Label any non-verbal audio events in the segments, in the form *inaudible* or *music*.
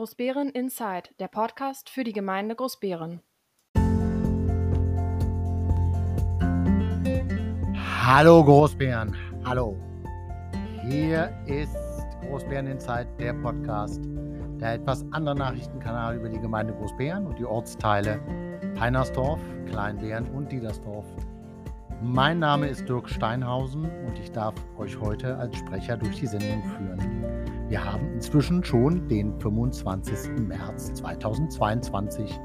Großbären Inside, der Podcast für die Gemeinde Großbären. Hallo Großbären, hallo. Hier ist Großbären Inside, der Podcast, der etwas andere Nachrichtenkanal über die Gemeinde Großbären und die Ortsteile Heinersdorf, Kleinbären und Diedersdorf. Mein Name ist Dirk Steinhausen und ich darf euch heute als Sprecher durch die Sendung führen. Wir haben inzwischen schon den 25. März 2022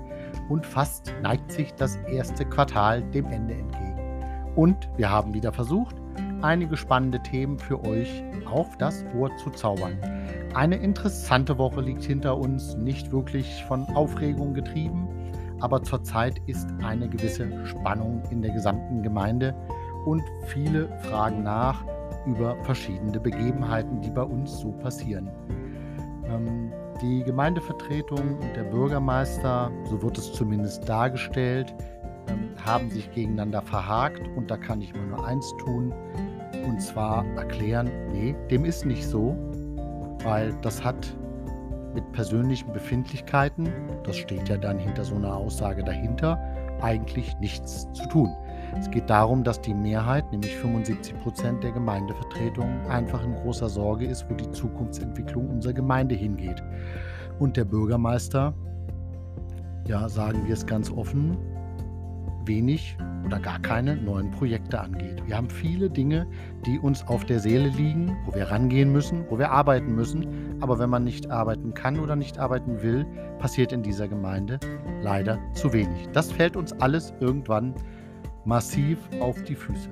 und fast neigt sich das erste Quartal dem Ende entgegen. Und wir haben wieder versucht, einige spannende Themen für euch auf das Ohr zu zaubern. Eine interessante Woche liegt hinter uns, nicht wirklich von Aufregung getrieben, aber zurzeit ist eine gewisse Spannung in der gesamten Gemeinde und viele fragen nach, über verschiedene Begebenheiten, die bei uns so passieren. Ähm, die Gemeindevertretung und der Bürgermeister, so wird es zumindest dargestellt, ähm, haben sich gegeneinander verhakt und da kann ich mir nur eins tun und zwar erklären, nee, dem ist nicht so, weil das hat mit persönlichen Befindlichkeiten, das steht ja dann hinter so einer Aussage dahinter, eigentlich nichts zu tun. Es geht darum, dass die Mehrheit, nämlich 75 Prozent der Gemeindevertretung, einfach in großer Sorge ist, wo die Zukunftsentwicklung unserer Gemeinde hingeht. Und der Bürgermeister, ja, sagen wir es ganz offen, wenig oder gar keine neuen Projekte angeht. Wir haben viele Dinge, die uns auf der Seele liegen, wo wir rangehen müssen, wo wir arbeiten müssen. Aber wenn man nicht arbeiten kann oder nicht arbeiten will, passiert in dieser Gemeinde leider zu wenig. Das fällt uns alles irgendwann massiv auf die Füße.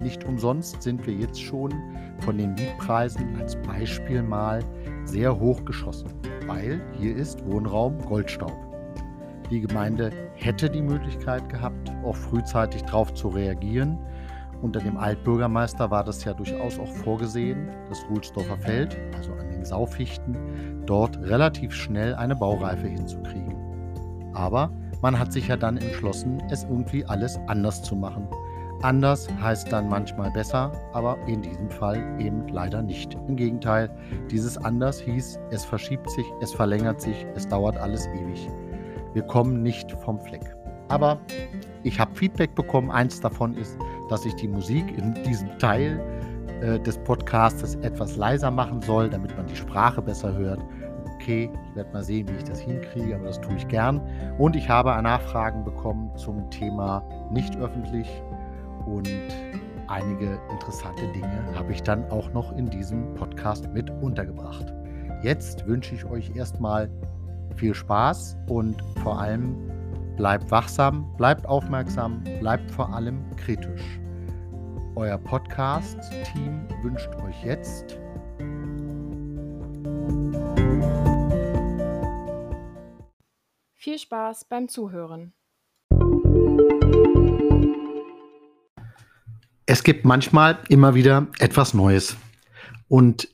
Nicht umsonst sind wir jetzt schon von den Mietpreisen als Beispiel mal sehr hoch geschossen, weil hier ist Wohnraum Goldstaub. Die Gemeinde hätte die Möglichkeit gehabt, auch frühzeitig darauf zu reagieren. Unter dem Altbürgermeister war das ja durchaus auch vorgesehen, das Ruhlsdorfer Feld, also an den Saufichten, dort relativ schnell eine Baureife hinzukriegen. Aber man hat sich ja dann entschlossen, es irgendwie alles anders zu machen. Anders heißt dann manchmal besser, aber in diesem Fall eben leider nicht. Im Gegenteil, dieses anders hieß, es verschiebt sich, es verlängert sich, es dauert alles ewig. Wir kommen nicht vom Fleck. Aber ich habe Feedback bekommen. Eins davon ist, dass ich die Musik in diesem Teil äh, des Podcasts etwas leiser machen soll, damit man die Sprache besser hört okay, ich werde mal sehen, wie ich das hinkriege, aber das tue ich gern. Und ich habe Nachfragen bekommen zum Thema nicht öffentlich und einige interessante Dinge habe ich dann auch noch in diesem Podcast mit untergebracht. Jetzt wünsche ich euch erstmal viel Spaß und vor allem bleibt wachsam, bleibt aufmerksam, bleibt vor allem kritisch. Euer Podcast-Team wünscht euch jetzt Viel Spaß beim Zuhören. Es gibt manchmal immer wieder etwas Neues. Und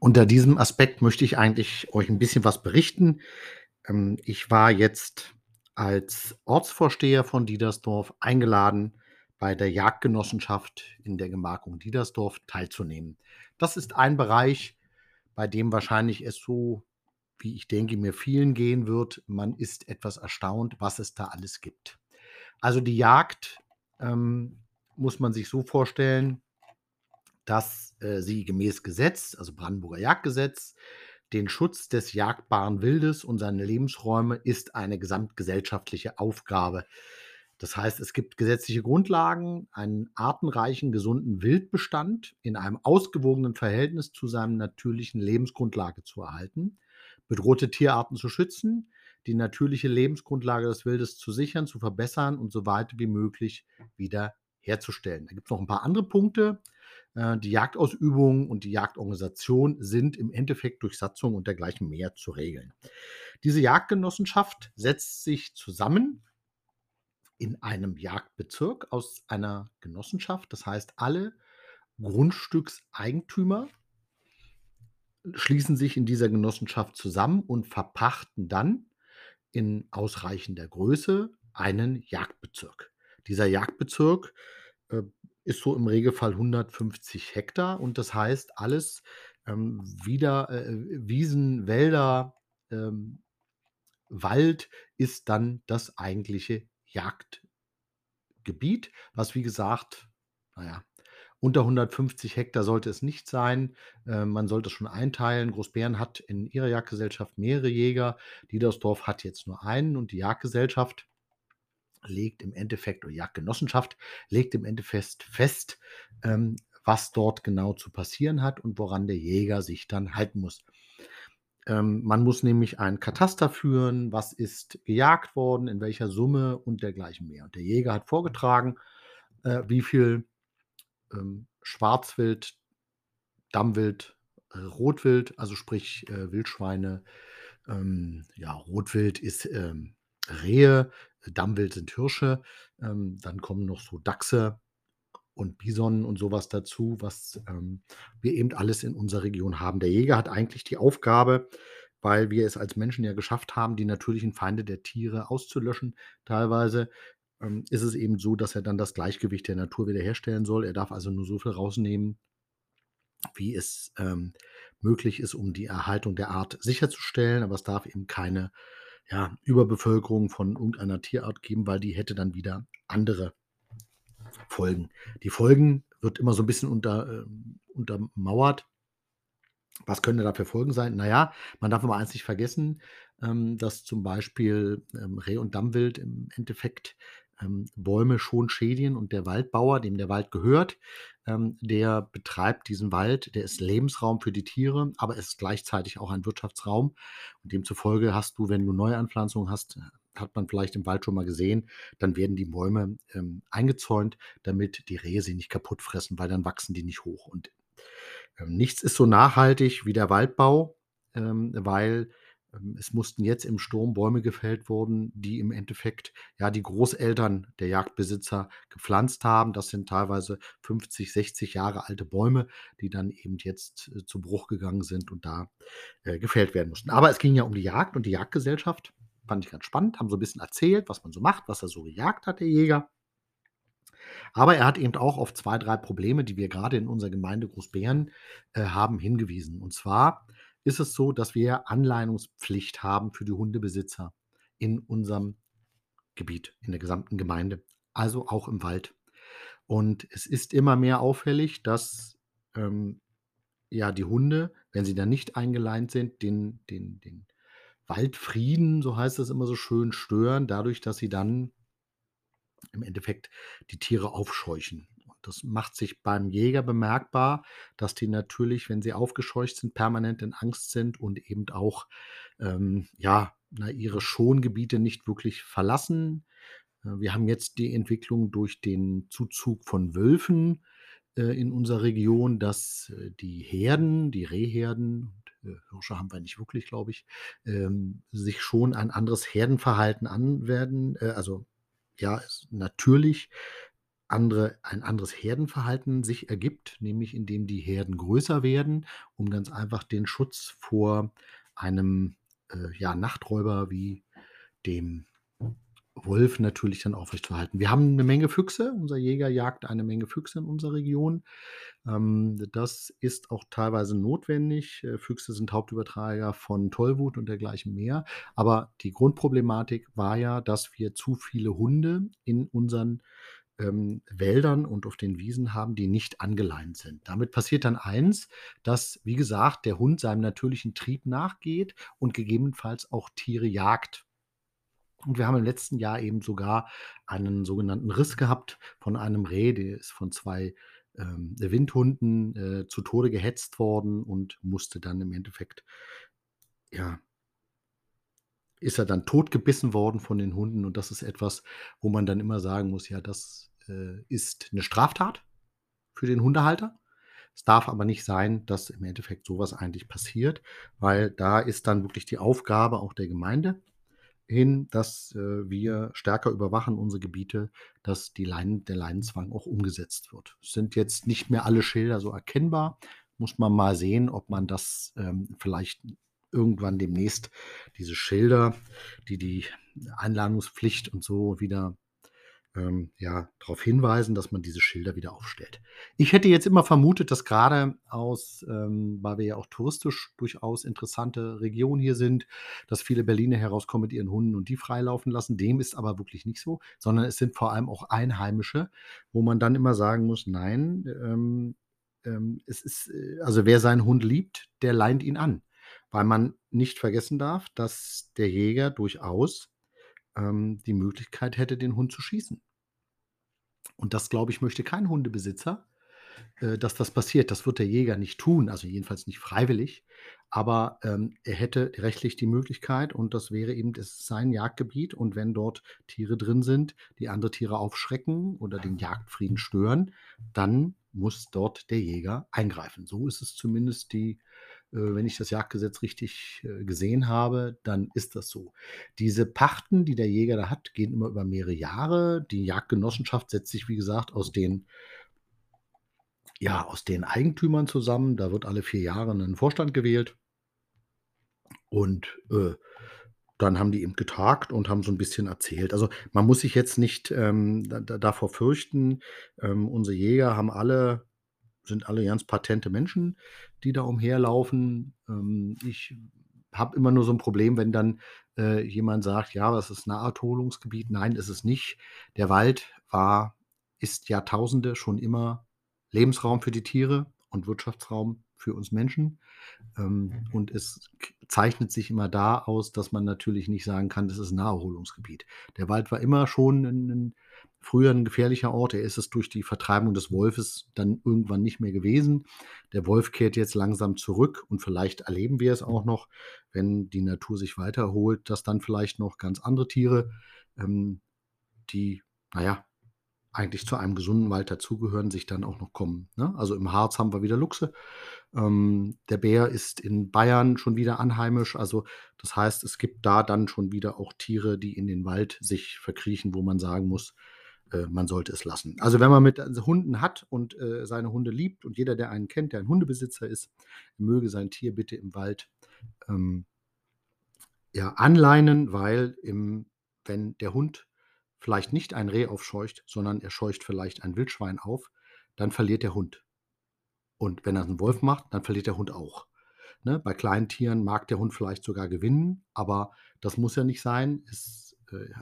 unter diesem Aspekt möchte ich eigentlich euch ein bisschen was berichten. Ähm, ich war jetzt als Ortsvorsteher von Diedersdorf eingeladen, bei der Jagdgenossenschaft in der Gemarkung Diedersdorf teilzunehmen. Das ist ein Bereich, bei dem wahrscheinlich es so wie ich denke, mir vielen gehen wird. Man ist etwas erstaunt, was es da alles gibt. Also die Jagd ähm, muss man sich so vorstellen, dass äh, sie gemäß Gesetz, also Brandenburger Jagdgesetz, den Schutz des jagdbaren Wildes und seine Lebensräume ist eine gesamtgesellschaftliche Aufgabe. Das heißt, es gibt gesetzliche Grundlagen, einen artenreichen, gesunden Wildbestand in einem ausgewogenen Verhältnis zu seinem natürlichen Lebensgrundlage zu erhalten bedrohte Tierarten zu schützen, die natürliche Lebensgrundlage des Wildes zu sichern, zu verbessern und so weit wie möglich wieder herzustellen. Da gibt es noch ein paar andere Punkte. Äh, die Jagdausübung und die Jagdorganisation sind im Endeffekt durch Satzung und dergleichen mehr zu regeln. Diese Jagdgenossenschaft setzt sich zusammen in einem Jagdbezirk aus einer Genossenschaft. Das heißt, alle Grundstückseigentümer schließen sich in dieser Genossenschaft zusammen und verpachten dann in ausreichender Größe einen Jagdbezirk. Dieser Jagdbezirk äh, ist so im Regelfall 150 Hektar und das heißt alles ähm, wieder äh, Wiesen, Wälder, ähm, Wald ist dann das eigentliche Jagdgebiet, was wie gesagt, naja, unter 150 Hektar sollte es nicht sein. Äh, man sollte es schon einteilen. Großbären hat in ihrer Jagdgesellschaft mehrere Jäger. Diedersdorf hat jetzt nur einen und die Jagdgesellschaft legt im Endeffekt, oder Jagdgenossenschaft legt im Endeffekt fest, ähm, was dort genau zu passieren hat und woran der Jäger sich dann halten muss. Ähm, man muss nämlich ein Kataster führen, was ist gejagt worden, in welcher Summe und dergleichen mehr. Und der Jäger hat vorgetragen, äh, wie viel ähm, Schwarzwild, Dammwild, äh, Rotwild, also sprich äh, Wildschweine, ähm, ja, Rotwild ist ähm, Rehe, Dammwild sind Hirsche, ähm, dann kommen noch so Dachse und Bison und sowas dazu, was ähm, wir eben alles in unserer Region haben. Der Jäger hat eigentlich die Aufgabe, weil wir es als Menschen ja geschafft haben, die natürlichen Feinde der Tiere auszulöschen, teilweise, ähm, ist es eben so, dass er dann das Gleichgewicht der Natur wiederherstellen soll. Er darf also nur so viel rausnehmen, wie es ähm, möglich ist, um die Erhaltung der Art sicherzustellen. Aber es darf eben keine ja, Überbevölkerung von irgendeiner Tierart geben, weil die hätte dann wieder andere Folgen. Die Folgen wird immer so ein bisschen unter, äh, untermauert. Was können da für Folgen sein? Naja, man darf immer eins nicht vergessen, ähm, dass zum Beispiel ähm, Reh und Dammwild im Endeffekt ähm, Bäume schon schädigen und der Waldbauer, dem der Wald gehört, ähm, der betreibt diesen Wald, der ist Lebensraum für die Tiere, aber ist gleichzeitig auch ein Wirtschaftsraum. Und demzufolge hast du, wenn du Neuanpflanzungen hast, hat man vielleicht im Wald schon mal gesehen, dann werden die Bäume ähm, eingezäunt, damit die Rehe sie nicht kaputt fressen, weil dann wachsen die nicht hoch. Und ähm, nichts ist so nachhaltig wie der Waldbau, ähm, weil es mussten jetzt im Sturm Bäume gefällt wurden, die im Endeffekt ja die Großeltern der Jagdbesitzer gepflanzt haben. Das sind teilweise 50, 60 Jahre alte Bäume, die dann eben jetzt äh, zu Bruch gegangen sind und da äh, gefällt werden mussten. Aber es ging ja um die Jagd und die Jagdgesellschaft. Fand ich ganz spannend, haben so ein bisschen erzählt, was man so macht, was er so gejagt hat, der Jäger. Aber er hat eben auch auf zwei, drei Probleme, die wir gerade in unserer Gemeinde Großbären äh, haben, hingewiesen. Und zwar ist es so, dass wir Anleihungspflicht haben für die Hundebesitzer in unserem Gebiet, in der gesamten Gemeinde, also auch im Wald. Und es ist immer mehr auffällig, dass ähm, ja die Hunde, wenn sie dann nicht eingeleint sind, den, den, den Waldfrieden, so heißt es immer so schön, stören, dadurch, dass sie dann im Endeffekt die Tiere aufscheuchen. Das macht sich beim Jäger bemerkbar, dass die natürlich, wenn sie aufgescheucht sind, permanent in Angst sind und eben auch ähm, ja, na, ihre Schongebiete nicht wirklich verlassen. Äh, wir haben jetzt die Entwicklung durch den Zuzug von Wölfen äh, in unserer Region, dass äh, die Herden, die Rehherden, äh, Hirsche haben wir nicht wirklich, glaube ich, ähm, sich schon ein anderes Herdenverhalten anwerden, äh, also ja, natürlich andere, ein anderes Herdenverhalten sich ergibt, nämlich indem die Herden größer werden, um ganz einfach den Schutz vor einem äh, ja, Nachträuber wie dem Wolf natürlich dann aufrechtzuerhalten. Wir haben eine Menge Füchse. Unser Jäger jagt eine Menge Füchse in unserer Region. Ähm, das ist auch teilweise notwendig. Äh, Füchse sind Hauptüberträger von Tollwut und dergleichen mehr. Aber die Grundproblematik war ja, dass wir zu viele Hunde in unseren ähm, Wäldern und auf den Wiesen haben, die nicht angeleint sind. Damit passiert dann eins, dass, wie gesagt, der Hund seinem natürlichen Trieb nachgeht und gegebenenfalls auch Tiere jagt. Und wir haben im letzten Jahr eben sogar einen sogenannten Riss gehabt von einem Reh, der ist von zwei ähm, Windhunden äh, zu Tode gehetzt worden und musste dann im Endeffekt, ja, ist er dann totgebissen worden von den Hunden. Und das ist etwas, wo man dann immer sagen muss, ja, das äh, ist eine Straftat für den Hundehalter. Es darf aber nicht sein, dass im Endeffekt sowas eigentlich passiert, weil da ist dann wirklich die Aufgabe auch der Gemeinde hin, dass äh, wir stärker überwachen unsere Gebiete, dass Leinen, der Leinenzwang auch umgesetzt wird. Es sind jetzt nicht mehr alle Schilder so erkennbar. Muss man mal sehen, ob man das ähm, vielleicht irgendwann demnächst diese Schilder, die die Einladungspflicht und so wieder ähm, ja, darauf hinweisen, dass man diese Schilder wieder aufstellt. Ich hätte jetzt immer vermutet, dass gerade aus, ähm, weil wir ja auch touristisch durchaus interessante Region hier sind, dass viele Berliner herauskommen mit ihren Hunden und die freilaufen lassen. Dem ist aber wirklich nicht so, sondern es sind vor allem auch Einheimische, wo man dann immer sagen muss, nein, ähm, ähm, es ist, äh, also wer seinen Hund liebt, der leint ihn an. Weil man nicht vergessen darf, dass der Jäger durchaus ähm, die Möglichkeit hätte, den Hund zu schießen. Und das, glaube ich, möchte kein Hundebesitzer, äh, dass das passiert. Das wird der Jäger nicht tun, also jedenfalls nicht freiwillig. Aber ähm, er hätte rechtlich die Möglichkeit und das wäre eben das sein Jagdgebiet. Und wenn dort Tiere drin sind, die andere Tiere aufschrecken oder den Jagdfrieden stören, dann muss dort der Jäger eingreifen. So ist es zumindest die wenn ich das Jagdgesetz richtig äh, gesehen habe, dann ist das so. Diese Pachten, die der Jäger da hat, gehen immer über mehrere Jahre. Die Jagdgenossenschaft setzt sich, wie gesagt, aus den ja, aus den Eigentümern zusammen. Da wird alle vier Jahre ein Vorstand gewählt. Und äh, dann haben die eben getagt und haben so ein bisschen erzählt. Also man muss sich jetzt nicht ähm, da, davor fürchten. Ähm, unsere Jäger haben alle sind alle ganz patente Menschen, die da umherlaufen. Ähm, ich habe immer nur so ein Problem, wenn dann äh, jemand sagt, ja, das ist Naherholungsgebiet. Nein, ist es nicht. Der Wald war, ist Jahrtausende schon immer Lebensraum für die Tiere und Wirtschaftsraum für uns Menschen. Ähm, und es zeichnet sich immer da aus, dass man natürlich nicht sagen kann, das ist ein Naherholungsgebiet. Der Wald war immer schon ein, ein früher ein gefährlicher Ort. Er ist es durch die Vertreibung des Wolfes dann irgendwann nicht mehr gewesen. Der Wolf kehrt jetzt langsam zurück und vielleicht erleben wir es auch noch, wenn die Natur sich weiter erholt, dass dann vielleicht noch ganz andere Tiere, ähm, die, naja, eigentlich zu einem gesunden Wald dazugehören, sich dann auch noch kommen. Ne? Also im Harz haben wir wieder Luchse. Ähm, der Bär ist in Bayern schon wieder anheimisch. Also das heißt, es gibt da dann schon wieder auch Tiere, die in den Wald sich verkriechen, wo man sagen muss, man sollte es lassen. Also wenn man mit also Hunden hat und äh, seine Hunde liebt und jeder, der einen kennt, der ein Hundebesitzer ist, möge sein Tier bitte im Wald ähm, ja, anleinen, weil im, wenn der Hund vielleicht nicht ein Reh aufscheucht, sondern er scheucht vielleicht ein Wildschwein auf, dann verliert der Hund. Und wenn er einen Wolf macht, dann verliert der Hund auch. Ne? Bei kleinen Tieren mag der Hund vielleicht sogar gewinnen, aber das muss ja nicht sein. Es äh,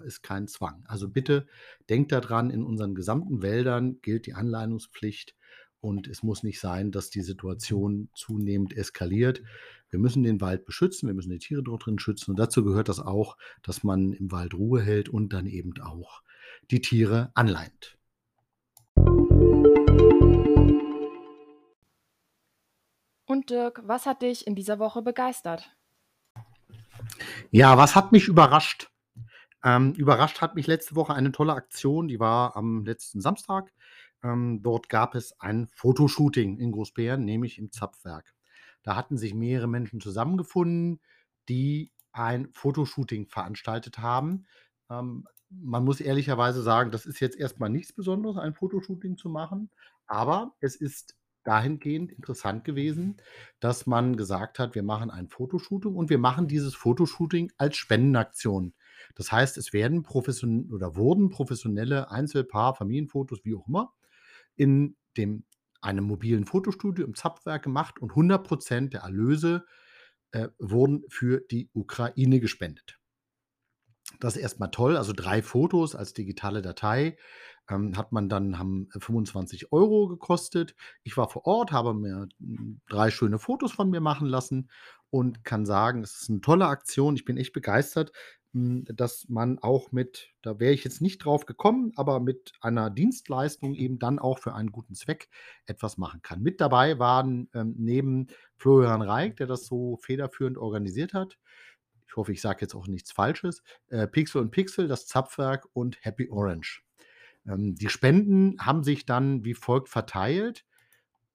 ist kein Zwang. Also bitte denkt daran, in unseren gesamten Wäldern gilt die Anleitungspflicht und es muss nicht sein, dass die Situation zunehmend eskaliert. Wir müssen den Wald beschützen, wir müssen die Tiere dort drin schützen und dazu gehört das auch, dass man im Wald Ruhe hält und dann eben auch die Tiere anleint. Und Dirk, was hat dich in dieser Woche begeistert? Ja, was hat mich überrascht? Ähm, überrascht hat mich letzte Woche eine tolle Aktion, die war am letzten Samstag. Ähm, dort gab es ein Fotoshooting in Großbären, nämlich im Zapfwerk. Da hatten sich mehrere Menschen zusammengefunden, die ein Fotoshooting veranstaltet haben. Ähm, man muss ehrlicherweise sagen, das ist jetzt erstmal nichts Besonderes, ein Fotoshooting zu machen, aber es ist dahingehend interessant gewesen, dass man gesagt hat, wir machen ein Fotoshooting und wir machen dieses Fotoshooting als Spendenaktion. Das heißt, es werden profession oder wurden professionelle Einzelpaar, Familienfotos, wie auch immer, in dem einem mobilen Fotostudio im Zapfwerk gemacht und 100 Prozent der Erlöse äh, wurden für die Ukraine gespendet. Das ist erstmal toll, also drei Fotos als digitale Datei ähm, hat man dann haben 25 Euro gekostet. Ich war vor Ort, habe mir drei schöne Fotos von mir machen lassen und kann sagen, es ist eine tolle Aktion. Ich bin echt begeistert, dass man auch mit, da wäre ich jetzt nicht drauf gekommen, aber mit einer Dienstleistung eben dann auch für einen guten Zweck etwas machen kann. Mit dabei waren ähm, neben Florian Reik, der das so federführend organisiert hat, ich hoffe, ich sage jetzt auch nichts Falsches, äh, Pixel und Pixel, das Zapfwerk und Happy Orange. Ähm, die Spenden haben sich dann wie folgt verteilt.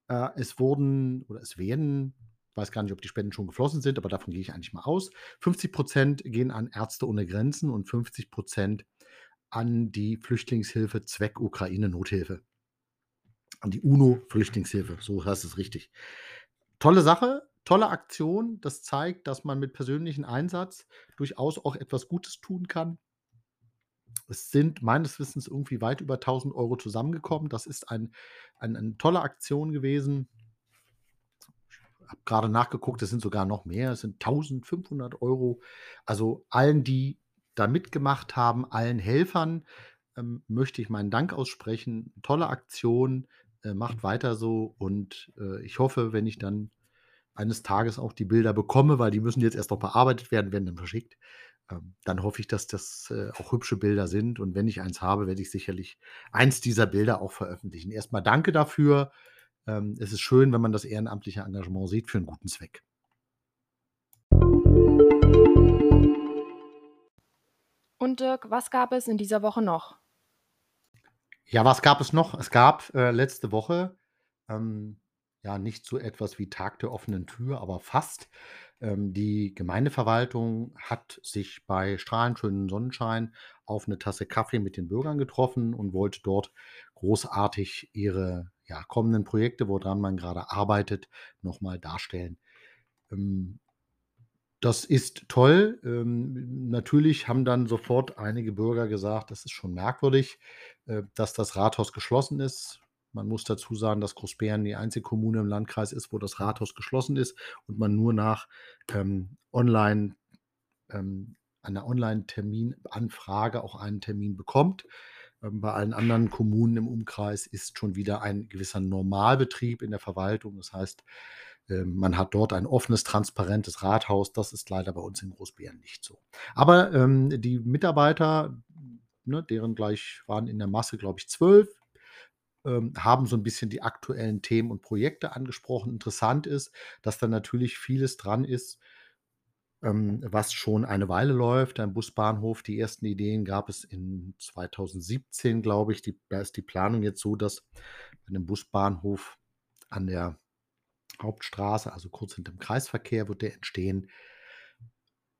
Äh, es wurden oder es werden weiß gar nicht, ob die Spenden schon geflossen sind, aber davon gehe ich eigentlich mal aus. 50 Prozent gehen an Ärzte ohne Grenzen und 50 Prozent an die Flüchtlingshilfe Zweck Ukraine Nothilfe. An die UNO-Flüchtlingshilfe, so heißt es richtig. Tolle Sache, tolle Aktion. Das zeigt, dass man mit persönlichem Einsatz durchaus auch etwas Gutes tun kann. Es sind meines Wissens irgendwie weit über 1.000 Euro zusammengekommen. Das ist ein ein 'ne tolle Aktion gewesen. Habe grade nachgeguckt, es sind sogar noch mehr. Es sind 1.500 €. Also, allen, die da mitgemacht haben, allen Helfern, ähm, möchte ich meinen Dank aussprechen. Tolle Aktion, äh, macht weiter so und, äh, ich hoffe, wenn ich dann eines Tages auch die Bilder bekomme, weil die müssen jetzt erst noch bearbeitet werden, werden dann verschickt. Ähm, dann hoffe ich, dass das, äh, auch hübsche Bilder sind und wenn ich eins habe, werde ich sicherlich eins dieser Bilder auch veröffentlichen. Erst mal danke dafür. Ähm, es ist schön, wenn man das ehrenamtliche Engagement sieht für 'n guten Zweck. Und Dirk, was gab es in dieser Woche noch? Ja, was gab es noch? Es gab, äh, letzte Woche, ähm, ja, nicht so etwas wie Tag der offenen Tür, aber fast. Ähm, die Gemeindeverwaltung hat sich bei strahlend schönem Sonnenschein auf 'ne Tasse Kaffee mit den Bürgern getroffen und wollte dort großartig ihre, ja, kommenden Projekte, woran man grade arbeitet, noch mal darstellen. Ähm, das ist toll. Ähm, natürlich haben dann sofort einige Bürger gesagt: „Das ist schon merkwürdig, äh, dass das Rathaus geschlossen ist.“ Man muss dazu sagen, dass Großbeeren die einzige Kommune im Landkreis ist, wo das Rathaus geschlossen ist und man nur nach, ähm, online ähm, einer Online-Terminanfrage auch einen Termin bekommt. Ähm, bei allen anderen Kommunen im Umkreis ist schon wieder ein gewisser Normalbetrieb in der Verwaltung. Das heißt, ähm, man hat dort ein offenes, transparentes Rathaus. Das ist leider bei uns in Großbeeren nicht so. Aber, ähm, die Mitarbeiter, ne, deren gleich waren in der Masse, glaube ich, 12, ähm, haben so 'n bisschen die aktuellen Themen und Projekte angesprochen. Interessant ist, dass da natürlich vieles dran ist ähm, was schon eine Weile läuft. Ein Busbahnhof, die ersten Ideen gab es in 2017, glaube ich. Die da ist die Planung jetzt so, dass bei 'nem Busbahnhof an der Hauptstraße, also kurz hinterm Kreisverkehr wird der entstehen.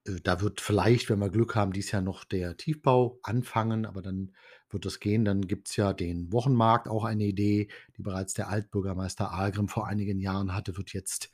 Äh, da wird vielleicht, wenn wir Glück haben, dieses Jahr noch der Tiefbau anfangen, aber dann wird das gehen. Dann gibt's ja den Wochenmarkt, auch eine Idee, die bereits der Altbürgermeister Ahlgrim vor einigen Jahren hatte, wird jetzt,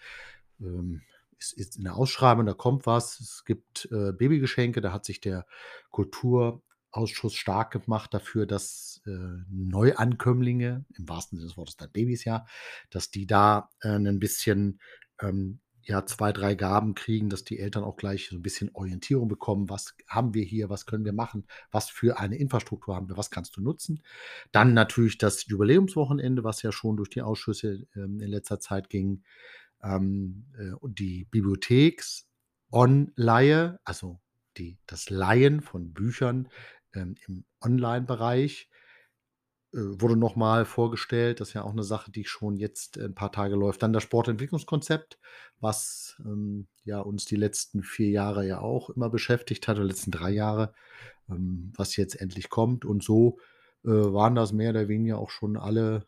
ähm ist ist in der Ausschreibung, da kommt was. Es gibt, äh, Babygeschenke, da hat sich der Kulturausschuss stark gemacht dafür, dass, äh, Neuankömmlinge, im wahrsten Sinne des Wortes dann Babys ja, dass die da, äh, 'nen bisschen, ähm, ja, 2, 3 Gaben kriegen, dass die Eltern auch gleich so 'n bisschen Orientierung bekommen: „Was haben wir hier? Was können wir machen? Was für eine Infrastruktur haben wir? Was kannst du nutzen?“ Dann natürlich das Jubiläumswochenende, was ja schon durch die Ausschüsse, ähm, in letzter Zeit ging. Ähm, äh, die Bibliotheks-On-Leihe, also die das Leihen von Büchern, ähm, im Onlinebereich, äh, wurde noch mal vorgestellt. Das ist ja auch 'ne Sache, die schon jetzt 'n paar Tage läuft. Dann das Sportentwicklungskonzept, was, ähm, ja, uns die letzten 4 Jahre ja auch immer beschäftigt hat oder letzten 3 Jahre, ähm, was jetzt endlich kommt. Und so, äh, waren das mehr oder weniger auch schon alle,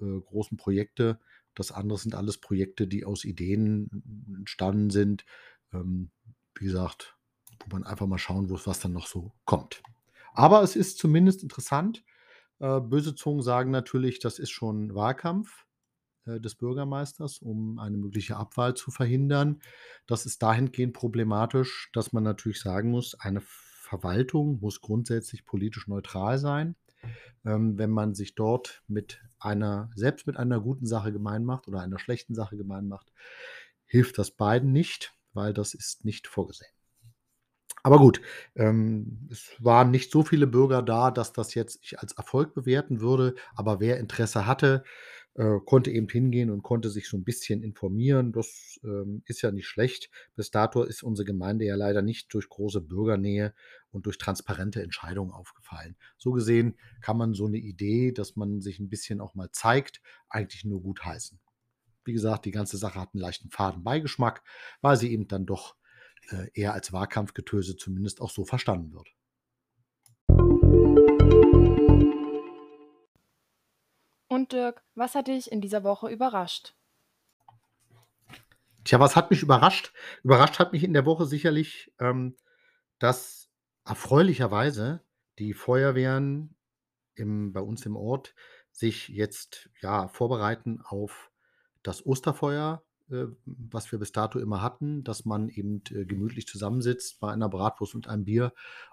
äh, großen Projekte. Das andere sind alles Projekte, die aus Ideen en entstanden sind. Ähm, wie gesagt, wo man einfach mal schauen muss, was dann noch so kommt. Aber es ist zumindest interessant. Äh, böse Zungen sagen natürlich, das ist schon Wahlkampf, äh, des Bürgermeisters, um eine mögliche Abwahl zu verhindern. Das ist dahingehend problematisch, dass man natürlich sagen muss, eine Verwaltung muss grundsätzlich politisch neutral sein. Ähm, wenn man sich dort mit einer selbst mit einer guten Sache gemein macht oder einer schlechten Sache gemein macht, hilft das beiden nicht, weil das ist nicht vorgesehen. Aber gut, ähm, es waren nicht so viele Bürger da, dass das jetzt ich als Erfolg bewerten würde, aber wer Interesse hatte, äh, konnte eben hingehen und konnte sich so 'n bisschen informieren. Das, ähm, ist ja nicht schlecht. Bis dato ist unsere Gemeinde ja leider nicht durch große Bürgernähe und durch transparente Entscheidungen aufgefallen. So gesehen kann man so 'ne Idee, dass man sich 'n bisschen auch mal zeigt, eigentlich nur gutheißen. Wie gesagt, die ganze Sache hat 'n leichten faden Beigeschmack, weil sie eben dann doch, äh, eher als Wahlkampfgetöse zumindest auch so verstanden wird. Und Dirk, was hat dich in dieser Woche überrascht? Tja, was hat mich überrascht? Überrascht hat mich in der Woche sicherlich, ähm, dass erfreulicherweise die Feuerwehren im bei uns im Ort sich jetzt, ja, vorbereiten auf das Osterfeuer was wir bis dato immer hatten, dass man eben äh, gemütlich zusammensitzt bei einer Bratwurst und einem Bier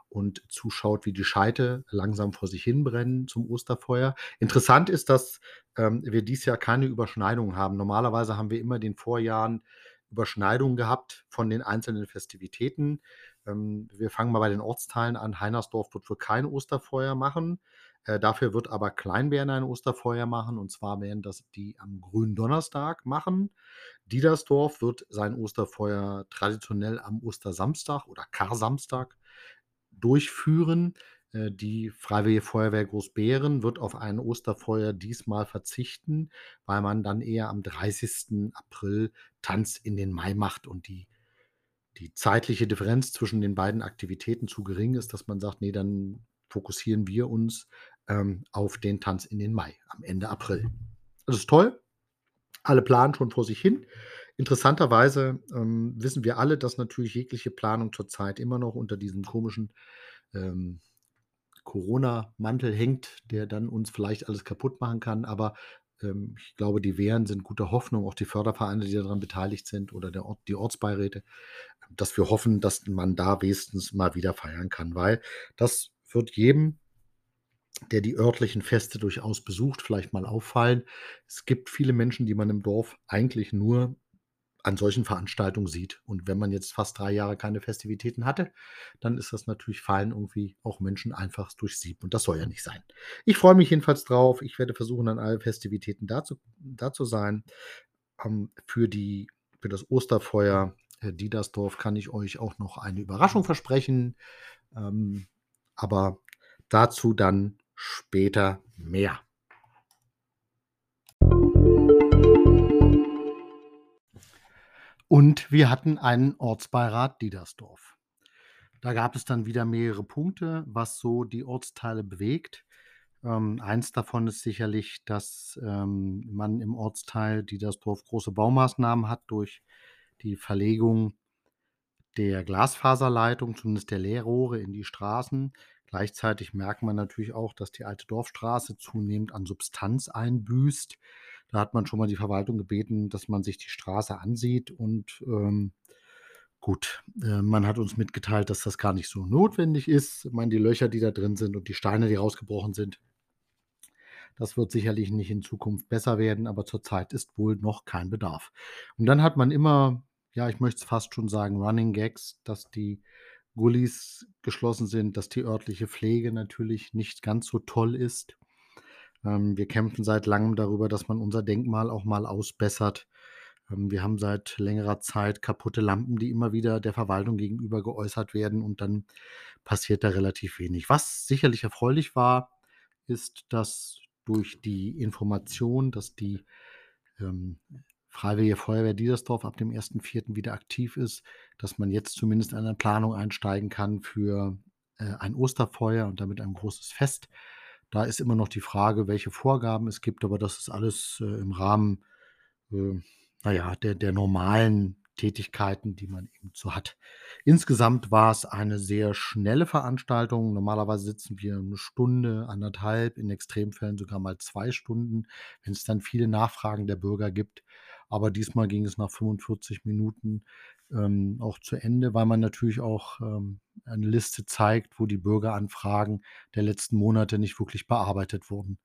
und zuschaut, wie die Scheite langsam vor sich hin brennen zum Osterfeuer. Interessant ist, dass ähm, wir dieses Jahr keine Überschneidungen haben. Normalerweise haben wir immer in den Vorjahren Überschneidungen gehabt von den einzelnen Festivitäten. Ähm, wir fangen mal bei den Ortsteilen an. Heinersdorf wird wohl kein Osterfeuer machen. Äh, dafür wird aber Kleinbären ein Osterfeuer machen. Und zwar werden das die am grünen Donnerstag machen. Diedersdorf wird sein Osterfeuer traditionell am Ostersamstag oder Kar-Samstag durchführen. Äh, die Freiwillige Feuerwehr Großbären wird auf ein Osterfeuer diesmal verzichten, weil man dann eher am 30. April Tanz in den Mai macht und die, die zeitliche Differenz zwischen den beiden Aktivitäten zu gering ist, dass man sagt, nee, dann fokussieren wir uns ähm, auf den Tanz in den Mai am Ende April. Das ist toll. Alle planen schon vor sich hin. Interessanterweise ähm, wissen wir alle, dass natürlich jegliche Planung zurzeit immer noch unter diesem komischen ähm, Corona-Mantel hängt, der dann uns vielleicht alles kaputt machen kann. Aber ähm, ich glaube, die Wehren sind guter Hoffnung, auch die Fördervereine, die daran beteiligt sind oder der Ort, die Ortsbeiräte, dass wir hoffen, dass man da wenigstens mal wieder feiern kann, weil das wird jedem der die örtlichen Feste durchaus besucht, vielleicht mal auffallen. Es gibt viele Menschen, die man im Dorf eigentlich nur an solchen Veranstaltungen sieht. Und wenn man jetzt fast drei Jahre keine Festivitäten hatte, dann ist das natürlich fein, irgendwie auch Menschen einfach durchsiebt. Und das soll ja nicht sein. Ich freue mich jedenfalls drauf. Ich werde versuchen, an alle Festivitäten da zu, da zu sein. Ähm, für, die, für das Osterfeuer äh, Diedersdorf kann ich euch auch noch eine Überraschung versprechen. Ähm, aber dazu dann später mehr. Und wir hatten einen Ortsbeirat Diedersdorf. Da gab es dann wieder mehrere Punkte, was so die Ortsteile bewegt. Ähm, eins davon ist sicherlich, dass ähm, man im Ortsteil Diedersdorf große Baumaßnahmen hat durch die Verlegung der Glasfaserleitung, zumindest der Leerrohre in die Straßen. Gleichzeitig merkt man natürlich auch, dass die alte Dorfstraße zunehmend an Substanz einbüßt. Da hat man schon mal die Verwaltung gebeten, dass man sich die Straße ansieht und ähm, gut, äh, man hat uns mitgeteilt, dass das gar nicht so notwendig ist. Ich meine, die Löcher, die da drin sind und die Steine, die rausgebrochen sind, das wird sicherlich nicht in Zukunft besser werden, aber zurzeit ist wohl noch kein Bedarf. Und dann hat man immer, ja, ich möchte es fast schon sagen, Running Gags, dass die Gullis geschlossen sind, dass die örtliche Pflege natürlich nicht ganz so toll ist. Ähm, wir kämpfen seit langem darüber, dass man unser Denkmal auch mal ausbessert. Ähm, wir haben seit längerer Zeit kaputte Lampen, die immer wieder der Verwaltung gegenüber geäußert werden und dann passiert da relativ wenig. Was sicherlich erfreulich war, ist, dass durch die Information, dass die ähm, Freiwillige Feuerwehr Diedersdorf ab dem 1.4. wieder aktiv ist, dass man jetzt zumindest in eine Planung einsteigen kann für äh, ein Osterfeuer und damit ein großes Fest. Da ist immer noch die Frage, welche Vorgaben es gibt, aber das ist alles äh, im Rahmen, äh, naja, der, der normalen Tätigkeiten, die man eben so hat. Insgesamt war es eine sehr schnelle Veranstaltung. Normalerweise sitzen wir eine Stunde, anderthalb, in Extremfällen sogar mal zwei Stunden, wenn es dann viele Nachfragen der Bürger gibt. Aber diesmal ging es nach 45 Minuten ähm, auch zu Ende, weil man natürlich auch ähm, eine Liste zeigt, wo die Bürgeranfragen der letzten Monate nicht wirklich bearbeitet wurden.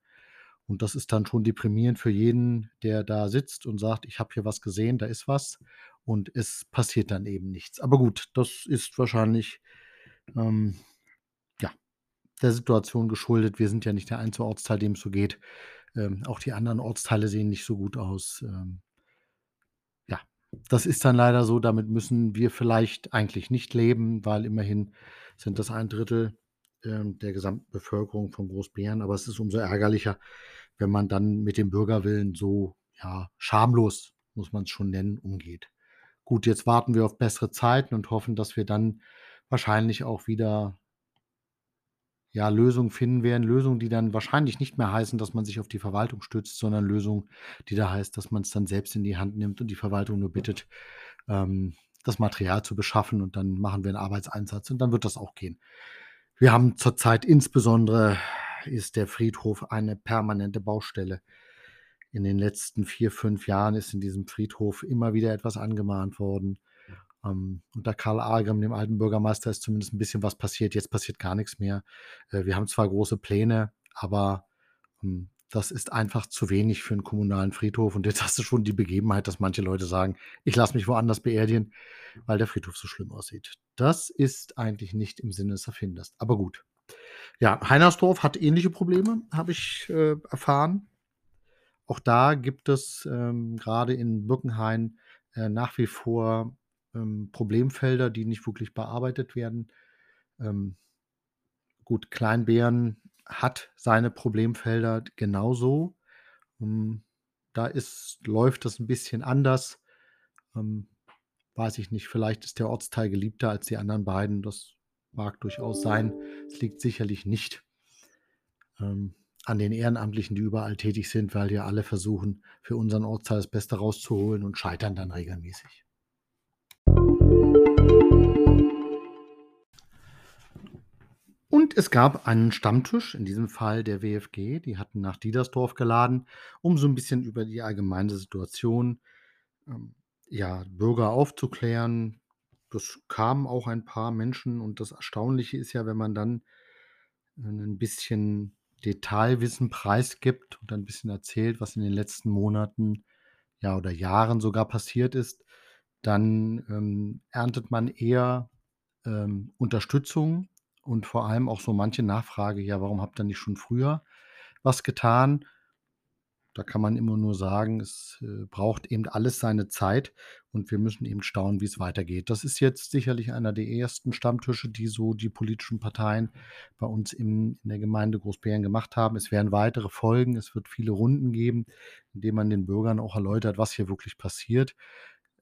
Und das ist dann schon deprimierend für jeden, der da sitzt und sagt, ich habe hier was gesehen, da ist was und es passiert dann eben nichts. Aber gut, das ist wahrscheinlich ähm, ja, der Situation geschuldet. Wir sind ja nicht der einzige Ortsteil, dem es so geht. Ähm, auch die anderen Ortsteile sehen nicht so gut aus. Ähm, das ist dann leider so, damit müssen wir vielleicht eigentlich nicht leben, weil immerhin sind das ein Drittel ähm, der gesamten Bevölkerung von Großbären. Aber es ist umso ärgerlicher, wenn man dann mit dem Bürgerwillen so ja, schamlos, muss man es schon nennen, umgeht. Gut, jetzt warten wir auf bessere Zeiten und hoffen, dass wir dann wahrscheinlich auch wieder ja, Lösungen finden werden. Lösungen, die dann wahrscheinlich nicht mehr heißen, dass man sich auf die Verwaltung stützt, sondern Lösungen, die da heißt, dass man es dann selbst in die Hand nimmt und die Verwaltung nur bittet, ähm, das Material zu beschaffen und dann machen wir einen Arbeitseinsatz und dann wird das auch gehen. Wir haben zurzeit insbesondere ist der Friedhof eine permanente Baustelle. in den letzten vier, fünf Jahren ist in diesem Friedhof immer wieder etwas angemahnt worden. Ähm, unter Karl Agam, dem alten Bürgermeister, ist zumindest ein bisschen was passiert. Jetzt passiert gar nichts mehr. Äh, wir haben zwar große Pläne, aber ähm, das ist einfach zu wenig für einen kommunalen Friedhof. Und jetzt *laughs* hast du schon die Begebenheit, dass manche Leute sagen, ich lasse mich woanders beerdigen, weil der Friedhof so schlimm aussieht. Das ist eigentlich nicht im Sinne des Erfinders. Aber gut. Ja, Heinersdorf hat ähnliche Probleme, habe ich äh, erfahren. Auch da gibt es ähm, gerade in Birkenhain äh, nach wie vor ähm, Problemfelder, die nicht wirklich bearbeitet werden. Ähm, gut, Kleinbären hat seine Problemfelder genauso. Ähm, da ist, läuft das ein bisschen anders. Ähm, weiß ich nicht, vielleicht ist der Ortsteil geliebter als die anderen beiden. Das mag durchaus sein. Es liegt sicherlich nicht ähm, an den Ehrenamtlichen, die überall tätig sind, weil die alle versuchen, für unseren Ortsteil das Beste rauszuholen und scheitern dann regelmäßig. Und es gab einen Stammtisch, in diesem Fall der WFG, die hatten nach Diedersdorf geladen, um so ein bisschen über die allgemeine Situation ähm, ja, Bürger aufzuklären. Das kamen auch ein paar Menschen und das Erstaunliche ist ja, wenn man dann äh, ein bisschen Detailwissen preisgibt und ein bisschen erzählt, was in den letzten Monaten ja oder Jahren sogar passiert ist, dann ähm, erntet man eher ähm, Unterstützung und vor allem auch so manche Nachfrage, ja, warum habt ihr nicht schon früher was getan? Da kann man immer nur sagen, es äh, braucht eben alles seine Zeit und wir müssen eben schauen, wie es weitergeht. Das ist jetzt sicherlich einer der ersten Stammtische, die so die politischen Parteien bei uns im, in der Gemeinde Großbären gemacht haben. Es werden weitere Folgen, es wird viele Runden geben, in denen man den Bürgern auch erläutert, was hier wirklich passiert.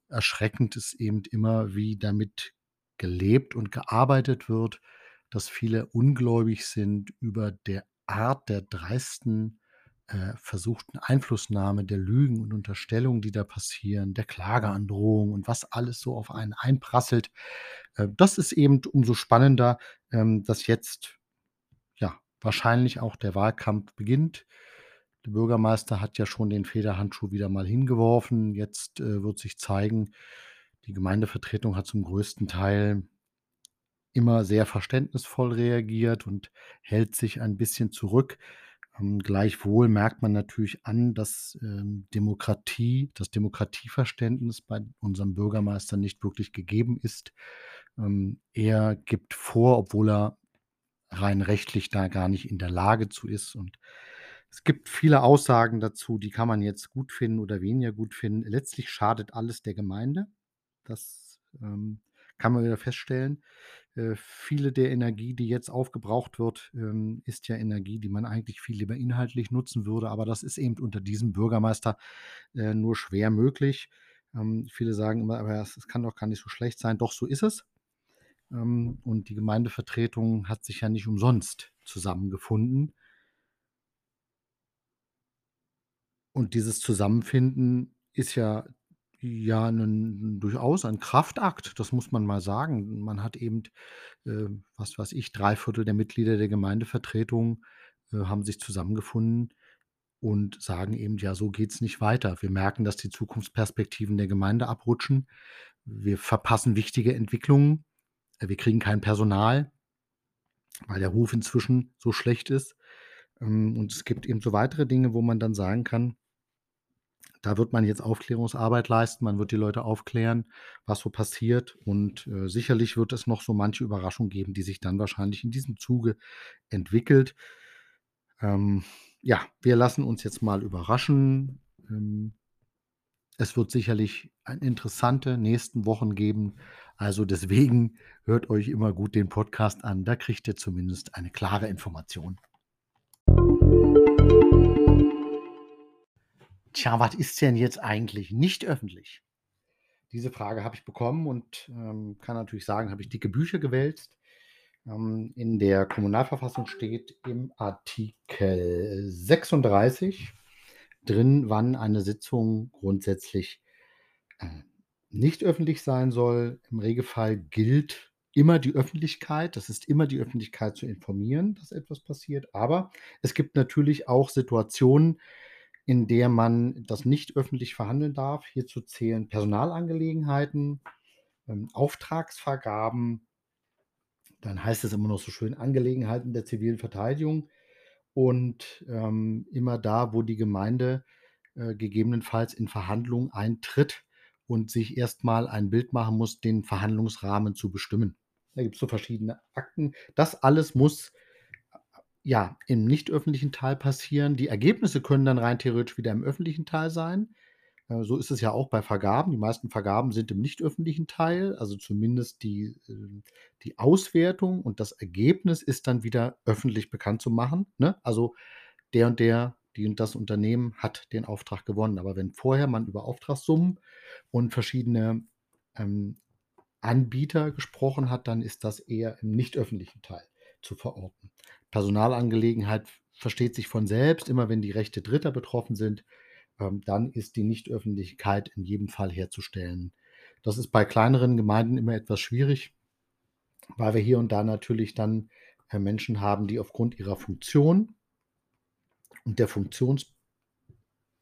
Erschreckend ist eben immer, wie damit gelebt und gearbeitet wird dass viele ungläubig sind über der Art der dreisten äh, versuchten Einflussnahme der Lügen und Unterstellungen, die da passieren, der Klageandrohung und was alles so auf einen einprasselt. Äh, das ist eben umso spannender, ähm, dass jetzt ja wahrscheinlich auch der Wahlkampf beginnt. Der Bürgermeister hat ja schon den Federhandschuh wieder mal hingeworfen. Jetzt äh, wird sich zeigen, die Gemeindevertretung hat zum größten Teil immer sehr verständnisvoll reagiert und hält sich ein bisschen zurück. Ähm, gleichwohl merkt man natürlich an, dass ähm, Demokratie, das Demokratieverständnis bei unserem Bürgermeister nicht wirklich gegeben ist. Ähm, er gibt vor, obwohl er rein rechtlich da gar nicht in der Lage zu ist. Und es gibt viele Aussagen dazu, die kann man jetzt gut finden oder weniger gut finden. Letztlich schadet alles der Gemeinde. Das ähm, kann man wieder feststellen. Äh, viele der Energie, die jetzt aufgebraucht wird, ähm, ist ja Energie, die man eigentlich viel lieber inhaltlich nutzen würde. Aber das ist eben unter diesem Bürgermeister äh, nur schwer möglich. Ähm, viele sagen immer, aber es, kann doch gar nicht so schlecht sein. Doch, so ist es. Ähm, und die Gemeindevertretung hat sich ja nicht umsonst zusammengefunden. Und dieses Zusammenfinden ist ja ja, 'nen durchaus ein Kraftakt, das muss man mal sagen. Man hat eben, äh, was weiß ich, drei Viertel der Mitglieder der Gemeindevertretung, äh, haben sich zusammengefunden und sagen eben: „Ja, so geht's nicht weiter. Wir merken, dass die Zukunftsperspektiven der Gemeinde abrutschen. Wir verpassen wichtige Entwicklungen. Äh, wir kriegen kein Personal, weil der Ruf inzwischen so schlecht ist.“ Ähm, und es gibt eben so weitere Dinge, wo man dann sagen kann da wird man jetzt Aufklärungsarbeit leisten. Man wird die Leute aufklären, was so passiert. Und äh, sicherlich wird es noch so manche Überraschung geben, die sich dann wahrscheinlich in diesem Zuge entwickelt. Ähm, ja, wir lassen uns jetzt mal überraschen. Ähm, es wird sicherlich interessante nächsten Wochen geben. Also deswegen hört euch immer gut den Podcast an. Da kriegt ihr zumindest eine klare Information. Tja, was ist denn jetzt eigentlich nicht öffentlich? Diese Frage habe ich bekommen und ähm, kann natürlich sagen, habe ich dicke Bücher gewälzt. Ähm, in der Kommunalverfassung steht im Artikel 36 drin, wann eine Sitzung grundsätzlich äh, nicht öffentlich sein soll. Im Regelfall gilt immer die Öffentlichkeit. Das ist immer die Öffentlichkeit zu informieren, dass etwas passiert. Aber es gibt natürlich auch Situationen, in der man das nicht öffentlich verhandeln darf. Hierzu zählen Personalangelegenheiten, ähm, Auftragsvergaben, dann heißt es immer noch so schön Angelegenheiten der zivilen Verteidigung und ähm, immer da, wo die Gemeinde äh, gegebenenfalls in Verhandlungen eintritt und sich erstmal ein Bild machen muss, den Verhandlungsrahmen zu bestimmen. Da gibt es so verschiedene Akten. Das alles muss ja im nicht öffentlichen Teil passieren. Die Ergebnisse können dann rein theoretisch wieder im öffentlichen Teil sein. Äh, so ist es ja auch bei Vergaben. Die meisten Vergaben sind im nicht öffentlichen Teil, also zumindest die, äh, die Auswertung und das Ergebnis ist dann wieder öffentlich bekannt zu machen. Ne? Also der und der, die und das Unternehmen hat den Auftrag gewonnen. Aber wenn vorher man über Auftragssummen und verschiedene ähm, Anbieter gesprochen hat, dann ist das eher im nicht öffentlichen Teil zu verorten. Personalangelegenheit versteht sich von selbst, immer wenn die Rechte Dritter betroffen sind, ähm, dann ist die Nichtöffentlichkeit in jedem Fall herzustellen. Das ist bei kleineren Gemeinden immer etwas schwierig, weil wir hier und da natürlich dann äh, Menschen haben, die aufgrund ihrer Funktion und der Funktionsbezeichnung,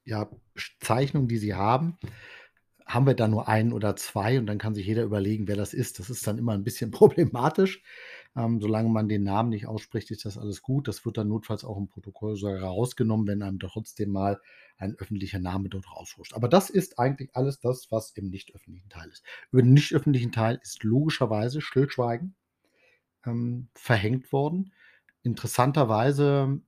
ja, die sie haben, haben wir da nur einen oder zwei und dann kann sich jeder überlegen, wer das ist. Das ist dann immer ein bisschen *laughs* problematisch. Ähm, solange man den Namen nicht ausspricht, ist das alles gut. Das wird dann notfalls auch im Protokoll sogar rausgenommen, wenn einem trotzdem mal ein öffentlicher Name dort rausrutscht. Aber das ist eigentlich alles das, was im nicht öffentlichen Teil ist. Über den nicht öffentlichen Teil ist logischerweise Stillschweigen ähm, verhängt worden. Interessanterweise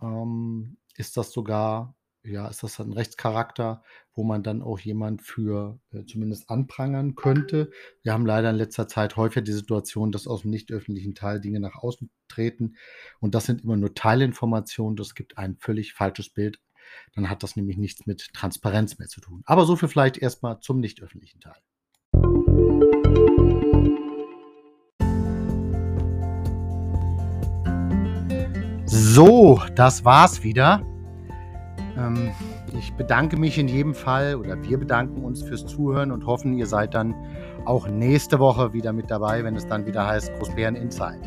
ähm, ist das sogar ja, ist das ein Rechtscharakter, wo man dann auch jemand für äh, zumindest anprangern könnte. Wir haben leider in letzter Zeit häufig die Situation, dass aus dem nicht öffentlichen Teil Dinge nach außen treten und das sind immer nur Teilinformationen. Das gibt ein völlig falsches Bild. Dann hat das nämlich nichts mit Transparenz mehr zu tun. Aber so viel vielleicht erstmal zum nicht öffentlichen Teil. So, das war's wieder. Ähm, ich bedanke mich in jedem Fall oder wir bedanken uns fürs Zuhören und hoffen, ihr seid dann auch nächste Woche wieder mit dabei, wenn es dann wieder heißt Großbären Insight.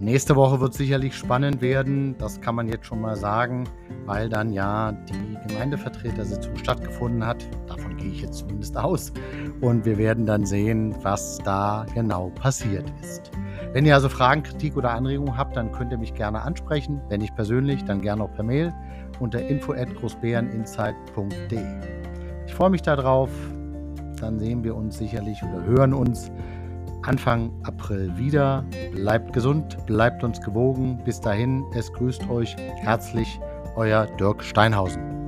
Nächste Woche wird sicherlich spannend werden, das kann man jetzt schon mal sagen, weil dann ja die Gemeindevertretersitzung stattgefunden hat. Davon gehe ich jetzt zumindest aus. Und wir werden dann sehen, was da genau passiert ist. Wenn ihr also Fragen, Kritik oder Anregungen habt, dann könnt ihr mich gerne ansprechen. Wenn nicht persönlich, dann gerne auch per Mail unter info@großbäreninsight.de. Ich freue mich darauf. Dann sehen wir uns sicherlich oder hören uns Anfang April wieder. Bleibt gesund, bleibt uns gewogen. Bis dahin, es grüßt euch herzlich euer Dirk Steinhausen.